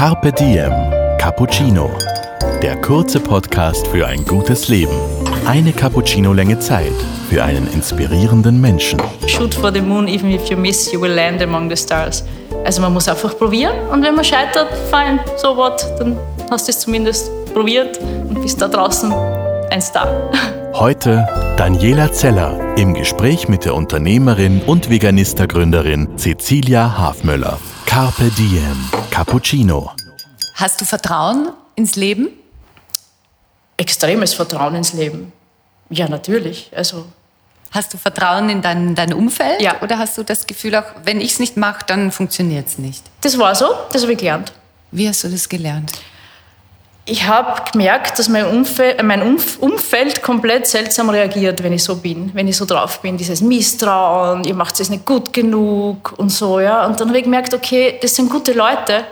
Carpe Diem Cappuccino. Der kurze Podcast für ein gutes Leben. Eine Cappuccino-Länge Zeit für einen inspirierenden Menschen. Shoot for the moon, even if you miss, you will land among the stars. Also man muss einfach probieren und wenn man scheitert, fein, so what, dann hast du es zumindest probiert und bist da draußen ein Star. Heute Daniela Zeller im Gespräch mit der Unternehmerin und Veganista-Gründerin Cecilia Hafmöller. Carpe Diem Cappuccino. Hast du Vertrauen ins Leben? Extremes Vertrauen ins Leben. Ja, natürlich. Also Hast du Vertrauen in dein, dein Umfeld? Ja. Oder hast du das Gefühl auch, wenn ich es nicht mache, dann funktioniert es nicht? das war so, das habe ich gelernt. Wie hast du das gelernt? Ich habe gemerkt, dass mein, Umfeld, mein Umf Umfeld komplett seltsam reagiert, wenn ich so bin, wenn ich so drauf bin. Dieses Misstrauen, ihr macht es nicht gut genug und so. Ja. Und dann habe ich gemerkt, okay, das sind gute Leute,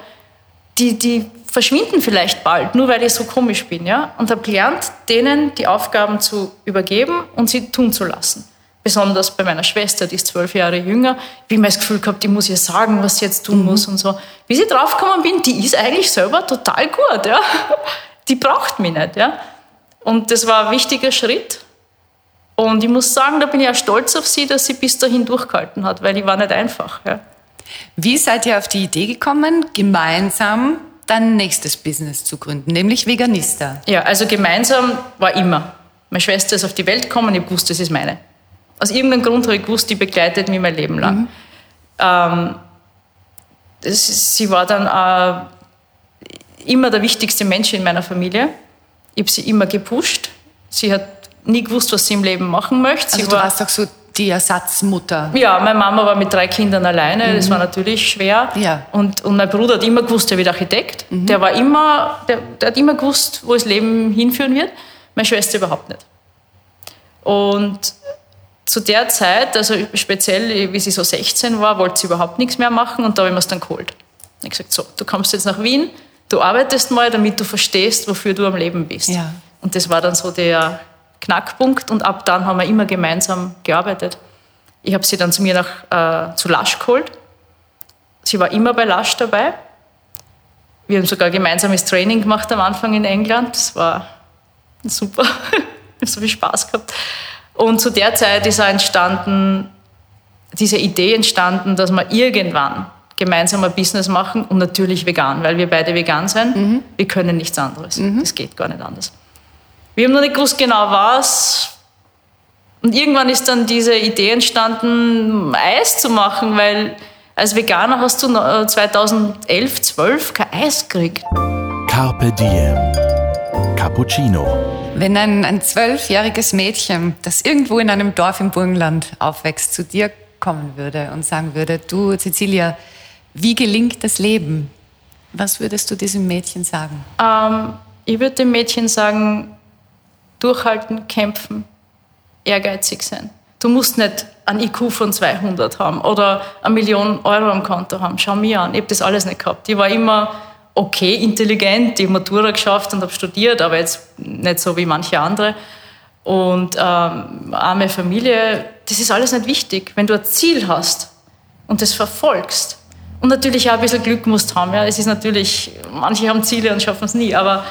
die, die verschwinden vielleicht bald, nur weil ich so komisch bin. Ja. Und habe gelernt, denen die Aufgaben zu übergeben und sie tun zu lassen. Besonders bei meiner Schwester, die ist zwölf Jahre jünger, wie ich mir das Gefühl gehabt, die muss ihr sagen, was sie jetzt tun muss und so. Bis ich draufgekommen bin, die ist eigentlich selber total gut, ja. Die braucht mich nicht, ja. Und das war ein wichtiger Schritt. Und ich muss sagen, da bin ich auch stolz auf sie, dass sie bis dahin durchgehalten hat, weil die war nicht einfach, ja. Wie seid ihr auf die Idee gekommen, gemeinsam dein nächstes Business zu gründen, nämlich Veganista? Ja, also gemeinsam war immer. Meine Schwester ist auf die Welt gekommen, ich wusste, das ist meine. Aus irgendeinem Grund habe ich gewusst, die begleitet mich mein Leben lang. Ähm, das, sie war dann äh, immer der wichtigste Mensch in meiner Familie. Ich habe sie immer gepusht. Sie hat nie gewusst, was sie im Leben machen möchte. Sie Also du warst doch so die Ersatzmutter. ja, meine Mama war mit drei Kindern alleine, das war natürlich schwer. Ja. Und, und mein Bruder hat immer gewusst, der wird Architekt. Der war immer, der, der hat immer gewusst, wo das Leben hinführen wird. Meine Schwester überhaupt nicht. Und zu der Zeit, also speziell wie sie so 16 war, wollte sie überhaupt nichts mehr machen und da habe ich mir es dann geholt. Ich habe gesagt, so, du kommst jetzt nach Wien, du arbeitest mal, damit du verstehst, wofür du am Leben bist. Ja. Und das war dann so der Knackpunkt und ab dann haben wir immer gemeinsam gearbeitet. Ich habe sie dann zu mir nach, äh, zu Lasch geholt. Sie war immer bei Lasch dabei. Wir haben sogar gemeinsames Training gemacht am Anfang in England. Das war super. ich habe so viel Spaß gehabt. Und zu der Zeit ist auch entstanden, diese Idee entstanden, dass wir irgendwann gemeinsam ein Business machen und natürlich vegan, weil wir beide vegan sind. Wir können nichts anderes. Das geht gar nicht anders. Wir haben noch nicht gewusst genau was. Und irgendwann ist dann diese Idee entstanden, Eis zu machen, weil als Veganer hast du noch, äh, 2011, 12 kein Eis gekriegt. Carpe Diem Cappuccino. Wenn ein, ein zwölfjähriges Mädchen, das irgendwo in einem Dorf im Burgenland aufwächst, zu dir kommen würde und sagen würde, du Cecilia, wie gelingt das Leben? Was würdest du diesem Mädchen sagen? Ähm, ich würde dem Mädchen sagen, durchhalten, kämpfen, ehrgeizig sein. Du musst nicht ein IQ von 200 haben oder eine Million Euro am Konto haben. Schau mir an, ich habe das alles nicht gehabt. Ich war immer okay, intelligent, ich habe Matura geschafft und habe studiert, aber jetzt nicht so wie manche andere. Und ähm, arme Familie, das ist alles nicht wichtig. Wenn du ein Ziel hast und das verfolgst, und natürlich auch ein bisschen Glück musst haben. Ja. Es ist natürlich, manche haben Ziele und schaffen es nie, aber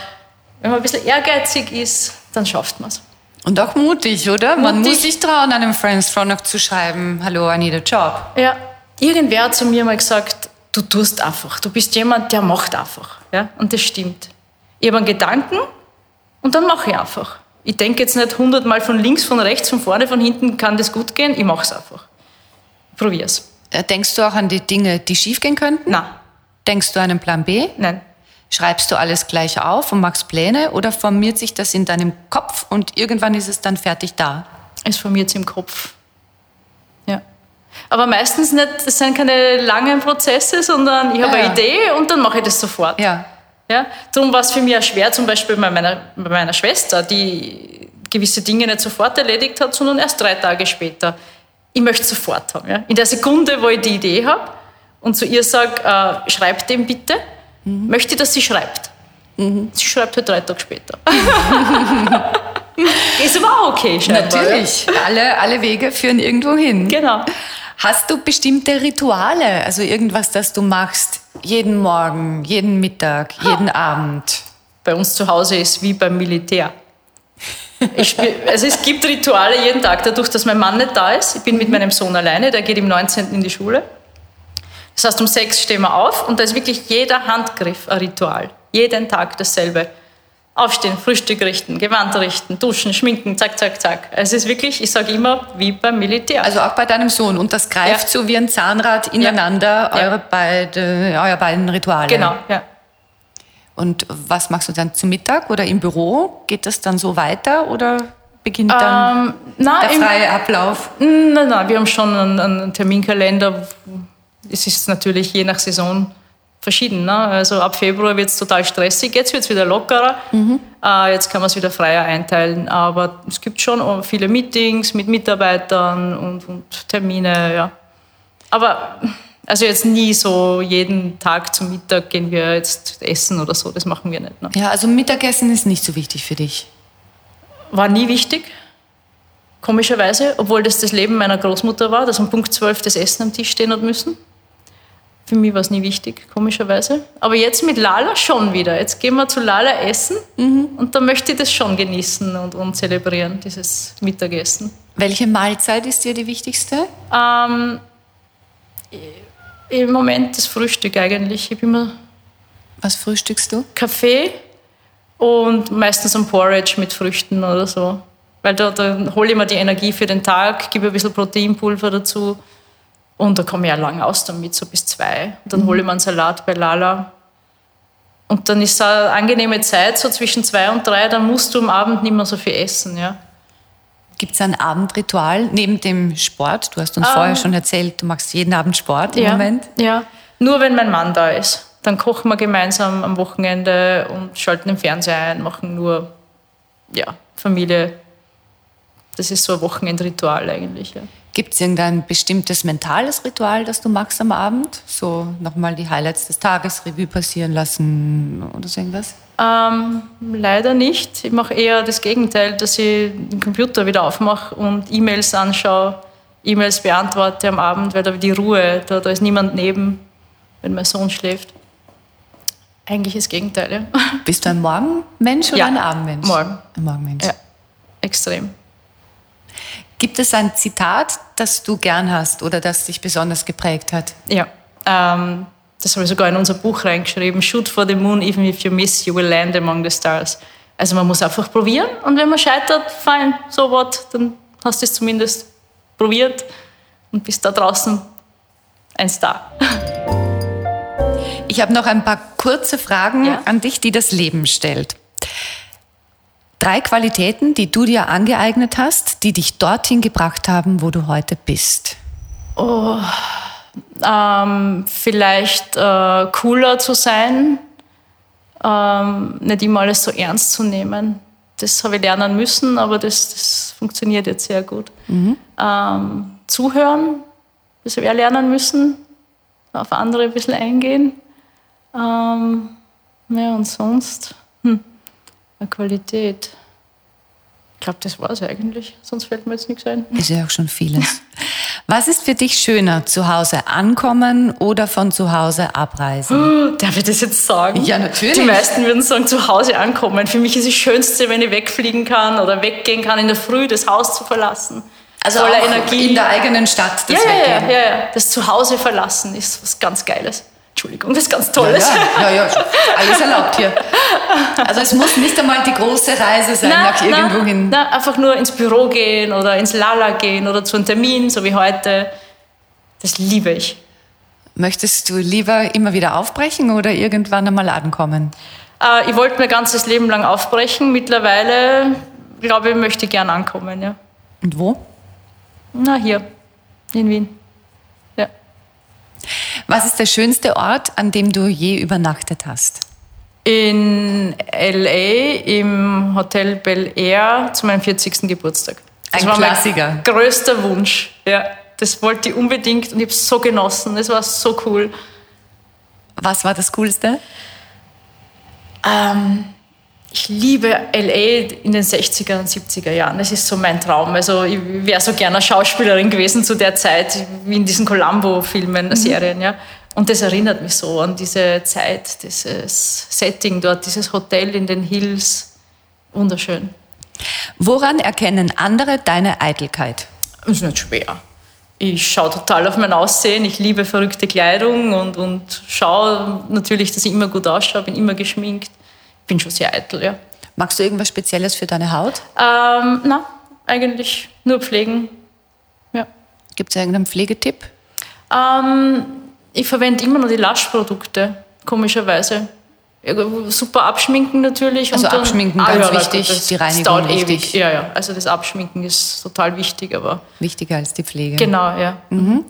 wenn man ein bisschen ehrgeizig ist, dann schafft man es. Und auch mutig, oder? Man Mutig. muss sich trauen, einem Friends noch zu schreiben, hallo, I need a job. Ja, irgendwer hat zu mir mal gesagt, du tust einfach. Du bist jemand, der macht einfach. Ja? Und das stimmt. Ich habe einen Gedanken und dann mache ich einfach. Ich denke jetzt nicht hundertmal von links, von rechts, von vorne, von hinten, kann das gut gehen? Ich mache es einfach. Probier's. Äh, Denkst du auch an die Dinge, die schiefgehen könnten? Na, Denkst du an einen Plan B? nein. Schreibst du alles gleich auf und machst Pläne oder formiert sich das in deinem Kopf und irgendwann ist es dann fertig da? Es formiert im Kopf. Aber meistens nicht, das sind keine langen Prozesse, sondern ich habe Ja, eine Idee und dann mache ich das sofort. Ja. Ja, darum war es für mich auch schwer, zum Beispiel bei meiner, bei meiner Schwester, die gewisse Dinge nicht sofort erledigt hat, sondern erst drei Tage später. Ich möchte es sofort haben. Ja? In der Sekunde, wo ich die Idee habe und zu ihr sage, äh, schreib dem bitte, möchte ich, dass sie schreibt. Sie schreibt halt drei Tage später. Ist aber auch okay, scheinbar. Natürlich. Alle, alle Wege führen irgendwo hin. Genau. Hast du bestimmte Rituale, also irgendwas, das du machst jeden Morgen, jeden Mittag, jeden Abend? Bei uns zu Hause ist wie beim Militär. Spiel, also es gibt Rituale jeden Tag, dadurch, dass mein Mann nicht da ist. Ich bin mit meinem Sohn alleine, der geht im 19. in die Schule. Das heißt, um sechs stehen wir auf und da ist wirklich jeder Handgriff ein Ritual. Jeden Tag dasselbe. Aufstehen, Frühstück richten, Gewand richten, duschen, schminken, zack, zack, zack. Es ist wirklich, ich sage immer, wie beim Militär. Also auch bei deinem Sohn. Und das greift ja. so wie ein Zahnrad ineinander, ja. Eure, beide, eure beiden Rituale. Genau, ja. Und was machst du dann zu Mittag oder im Büro? Geht das dann so weiter oder beginnt dann ähm, na, der freie im, Ablauf? Nein, nein, wir haben schon einen, einen Terminkalender. Es ist natürlich je nach Saison verschieden. Ne? Also ab Februar wird es total stressig, jetzt wird es wieder lockerer. Mhm. Äh, jetzt kann man es wieder freier einteilen. Aber es gibt schon viele Meetings mit Mitarbeitern und, und Termine. Ja. Aber also jetzt nie so jeden Tag zum Mittag gehen wir jetzt essen oder so, das machen wir nicht. Ne? Ja, also Mittagessen ist nicht so wichtig für dich. War nie wichtig, komischerweise, obwohl das das Leben meiner Großmutter war, dass um Punkt 12 das Essen am Tisch stehen hat müssen. Für mich war es nie wichtig, komischerweise. Aber jetzt mit Lala schon wieder. Jetzt gehen wir zu Lala essen mhm. und da möchte ich das schon genießen und, und zelebrieren, dieses Mittagessen. Welche Mahlzeit ist dir die wichtigste? Ähm, im Moment das Frühstück eigentlich. Ich immer Was frühstückst du? Kaffee und meistens ein Porridge mit Früchten oder so. Weil da, da hole ich mir die Energie für den Tag, gebe ein bisschen Proteinpulver dazu und da komme ich ja lang aus damit, so bis zwei. Und dann mhm. hole ich mir einen Salat bei Lala. Und dann ist es eine angenehme Zeit, so zwischen zwei und drei, dann musst du am Abend nicht mehr so viel essen. Ja. Gibt es ein Abendritual neben dem Sport? Du hast uns um, vorher schon erzählt, du machst jeden Abend Sport im ja, Moment. Ja, nur wenn mein Mann da ist. Dann kochen wir gemeinsam am Wochenende und schalten den Fernseher ein, machen nur ja, Familie. Das ist so ein Wochenendritual eigentlich. Ja. Gibt es irgendein bestimmtes mentales Ritual, das du machst am Abend? So nochmal die Highlights des Tages Revue passieren lassen oder so irgendwas? Ähm, leider nicht. Ich mache eher das Gegenteil, dass ich den Computer wieder aufmache und E-Mails anschaue, E-Mails beantworte am Abend, weil da die Ruhe, da, da ist niemand neben, wenn mein Sohn schläft. Eigentlich das Gegenteil, ja. Bist du ein Morgenmensch oder ja, ein Abendmensch? Morgen. Ein Morgenmensch. Ja, extrem. Gibt es ein Zitat, das du gern hast oder das dich besonders geprägt hat? Ja, ähm, das habe ich sogar in unser Buch reingeschrieben, Shoot for the moon, even if you miss, you will land among the stars. Also man muss einfach probieren und wenn man scheitert, fein, so what, dann hast du es zumindest probiert und bist da draußen ein Star. Ich habe noch ein paar kurze Fragen ja? an dich, die das Leben stellt. Drei Qualitäten, die du dir angeeignet hast, die dich dorthin gebracht haben, wo du heute bist. Oh, ähm, vielleicht äh, cooler zu sein, ähm, nicht immer alles so ernst zu nehmen. Das habe ich lernen müssen, aber das, das funktioniert jetzt sehr gut. Mhm. Ähm, zuhören, das habe ich lernen müssen, auf andere ein bisschen eingehen. Ähm, ja, und sonst, hm, eine Qualität. Ich glaube, das war es eigentlich. Sonst fällt mir jetzt nichts ein. Ist ja auch schon vieles. Was ist für dich schöner, zu Hause ankommen oder von zu Hause abreisen? Oh, darf ich das jetzt sagen? Ja, natürlich. Die meisten würden sagen, zu Hause ankommen. Für mich ist das Schönste, wenn ich wegfliegen kann oder weggehen kann, in der Früh das Haus zu verlassen. Also voller Energie. in der eigenen Stadt das ja. Ja, ja, ja. Das Zuhause verlassen ist was ganz Geiles. Entschuldigung, das ist ganz Tolles. Ja, ja, ja, alles erlaubt hier. Also es muss nicht einmal die große Reise sein na, nach irgendwo hin. Nein, einfach nur ins Büro gehen oder ins Lala gehen oder zu einem Termin, so wie heute. Das liebe ich. Möchtest du lieber immer wieder aufbrechen oder irgendwann einmal ankommen? Äh, ich wollte mein ganzes Leben lang aufbrechen. Mittlerweile, glaube ich, möchte ich gern ankommen. Ja. Und wo? Na, hier, in Wien. Was ist der schönste Ort, an dem du je übernachtet hast? In LA im Hotel Bel Air zu meinem 40. Geburtstag. Das Ein war Klassiker. mein größter Wunsch. Ja, das wollte ich unbedingt und ich habe es so genossen. Das war so cool. Was war das Coolste? Ähm, ich liebe LA in den 60er und 70er Jahren. Das ist so mein Traum. Also ich wäre so gerne Schauspielerin gewesen zu der Zeit, wie in diesen Columbo-Filmen, mhm. Serien. Ja. Und das erinnert mich so an diese Zeit, dieses Setting dort, dieses Hotel in den Hills. Wunderschön. Woran erkennen andere deine Eitelkeit? Ist nicht schwer. Ich schaue total auf mein Aussehen. Ich liebe verrückte Kleidung und, und schaue natürlich, dass ich immer gut ausschaue, bin immer geschminkt. Bin schon sehr eitel, ja. Magst du irgendwas Spezielles für deine Haut? Ähm, na, eigentlich nur pflegen. Ja. Gibt es irgendeinen Pflegetipp? Ähm, ich verwende immer nur die Lush-Produkte, komischerweise. Super abschminken natürlich. Also dann, abschminken ah, ganz ja, wichtig, das, die Reinigung das wichtig. Ewig. Ja, ja, also das Abschminken ist total wichtig, aber... Wichtiger als die Pflege. Genau, ja. Mhm.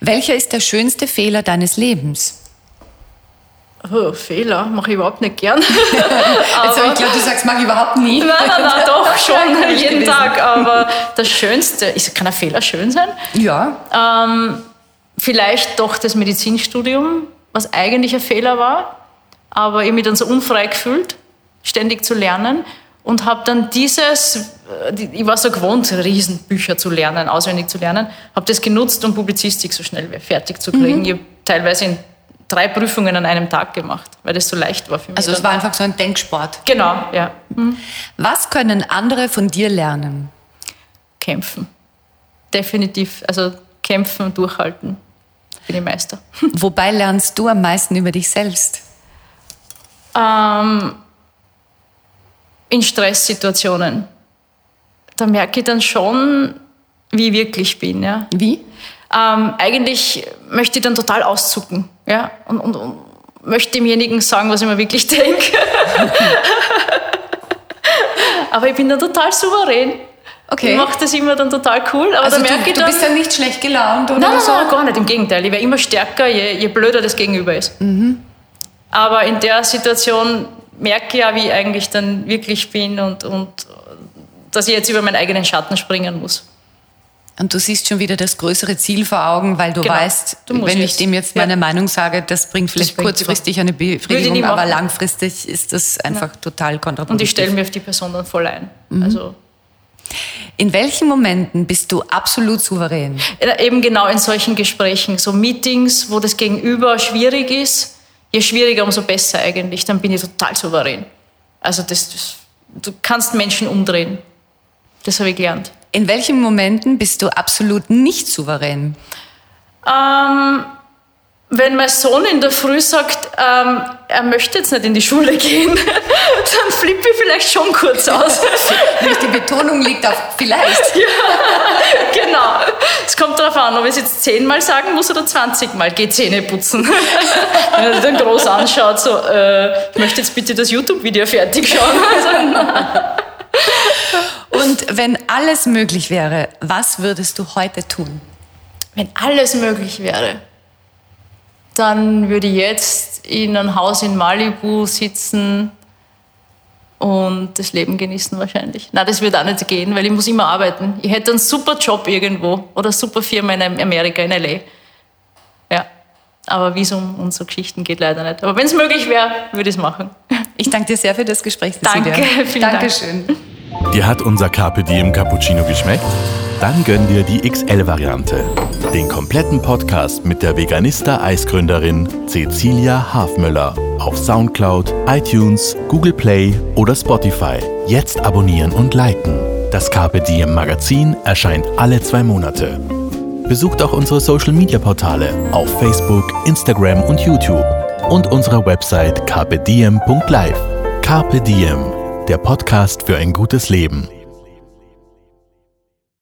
Welcher ist der schönste Fehler deines Lebens? Oh, Fehler mache ich überhaupt nicht gern. also ich glaube, du sagst, mache ich überhaupt nie. Nein, nein, nein, doch schon, jeden Tag. Aber das Schönste, ist, kann ein Fehler schön sein? Ja. Ähm, vielleicht doch das Medizinstudium, was eigentlich ein Fehler war aber ich habe mich dann so unfrei gefühlt, ständig zu lernen und habe dann dieses, äh, ich war so gewohnt, Riesenbücher zu lernen, auswendig zu lernen, habe das genutzt, um Publizistik so schnell fertig zu kriegen. Mhm. Ich habe teilweise in drei Prüfungen an einem Tag gemacht, weil das so leicht war für mich. Also es war einfach so ein Denksport. Genau, ja. Mhm. Was können andere von dir lernen? Kämpfen. Definitiv. Also kämpfen und durchhalten. Bin ich Meister. Wobei lernst du am meisten über dich selbst? ähm, in Stresssituationen. Da merke ich dann schon, wie ich wirklich bin. Ja. Wie? Ähm, eigentlich möchte ich dann total auszucken ja? und, und, und möchte demjenigen sagen, was ich mir wirklich denke. aber ich bin dann total souverän. Okay. Ich mache das immer dann total cool. Aber also da merke du, ich dann, du bist dann nicht schlecht gelaunt oder nein, so? Nein, gar nicht. Im Gegenteil. Ich werde immer stärker, je, je blöder das Gegenüber ist. Mhm. Aber in der Situation merke ich ja, wie ich eigentlich dann wirklich bin und, und dass ich jetzt über meinen eigenen Schatten springen muss. Und du siehst schon wieder das größere Ziel vor Augen, weil du genau. weißt, du wenn ich dem jetzt meine ja. Meinung sage, das bringt vielleicht das kurzfristig eine Befriedigung, aber langfristig ist das einfach ja. total kontraproduktiv. Und ich stelle mir auf die Person dann voll ein. Mhm. Also in welchen Momenten bist du absolut souverän? Eben genau in solchen Gesprächen, so Meetings, wo das Gegenüber schwierig ist je schwieriger, umso besser eigentlich. Dann bin ich total souverän. Also das, das du kannst Menschen umdrehen. Das habe ich gelernt. In welchen Momenten bist du absolut nicht souverän? Ähm, wenn mein Sohn in der Früh sagt, ähm, er möchte jetzt nicht in die Schule gehen, dann flippe ich vielleicht schon kurz aus. die Betonung liegt auf vielleicht. Ja, genau. Es kommt darauf an, ob ich es jetzt zehnmal sagen muss oder zwanzigmal. Geh Zähne putzen. Wenn er dann groß anschaut, so, äh, ich möchte jetzt bitte das YouTube-Video fertig schauen. Und wenn alles möglich wäre, was würdest du heute tun? Wenn alles möglich wäre dann würde ich jetzt in einem Haus in Malibu sitzen und das Leben genießen wahrscheinlich. Na, das wird auch nicht gehen, weil ich muss immer arbeiten. Ich hätte einen super Job irgendwo oder eine super Firma in Amerika, in L.A. Ja, aber Visum und so Geschichten geht leider nicht. Aber wenn es möglich wäre, würde ich es machen. Ich danke dir sehr für das Gespräch. Danke, vielen Dankeschön. Dank. Dir hat unser Carpe Diem Cappuccino geschmeckt? Dann gönn dir die XL-Variante. Den kompletten Podcast mit der Veganista-Eisgründerin Cecilia Hafmöller auf Soundcloud, iTunes, Google Play oder Spotify. Jetzt abonnieren und liken. Das Carpe Diem Magazin erscheint alle zwei Monate. Besucht auch unsere Social Media Portale auf Facebook, Instagram und YouTube und unsere Website carpediem.live. Carpe Diem, der Podcast für ein gutes Leben.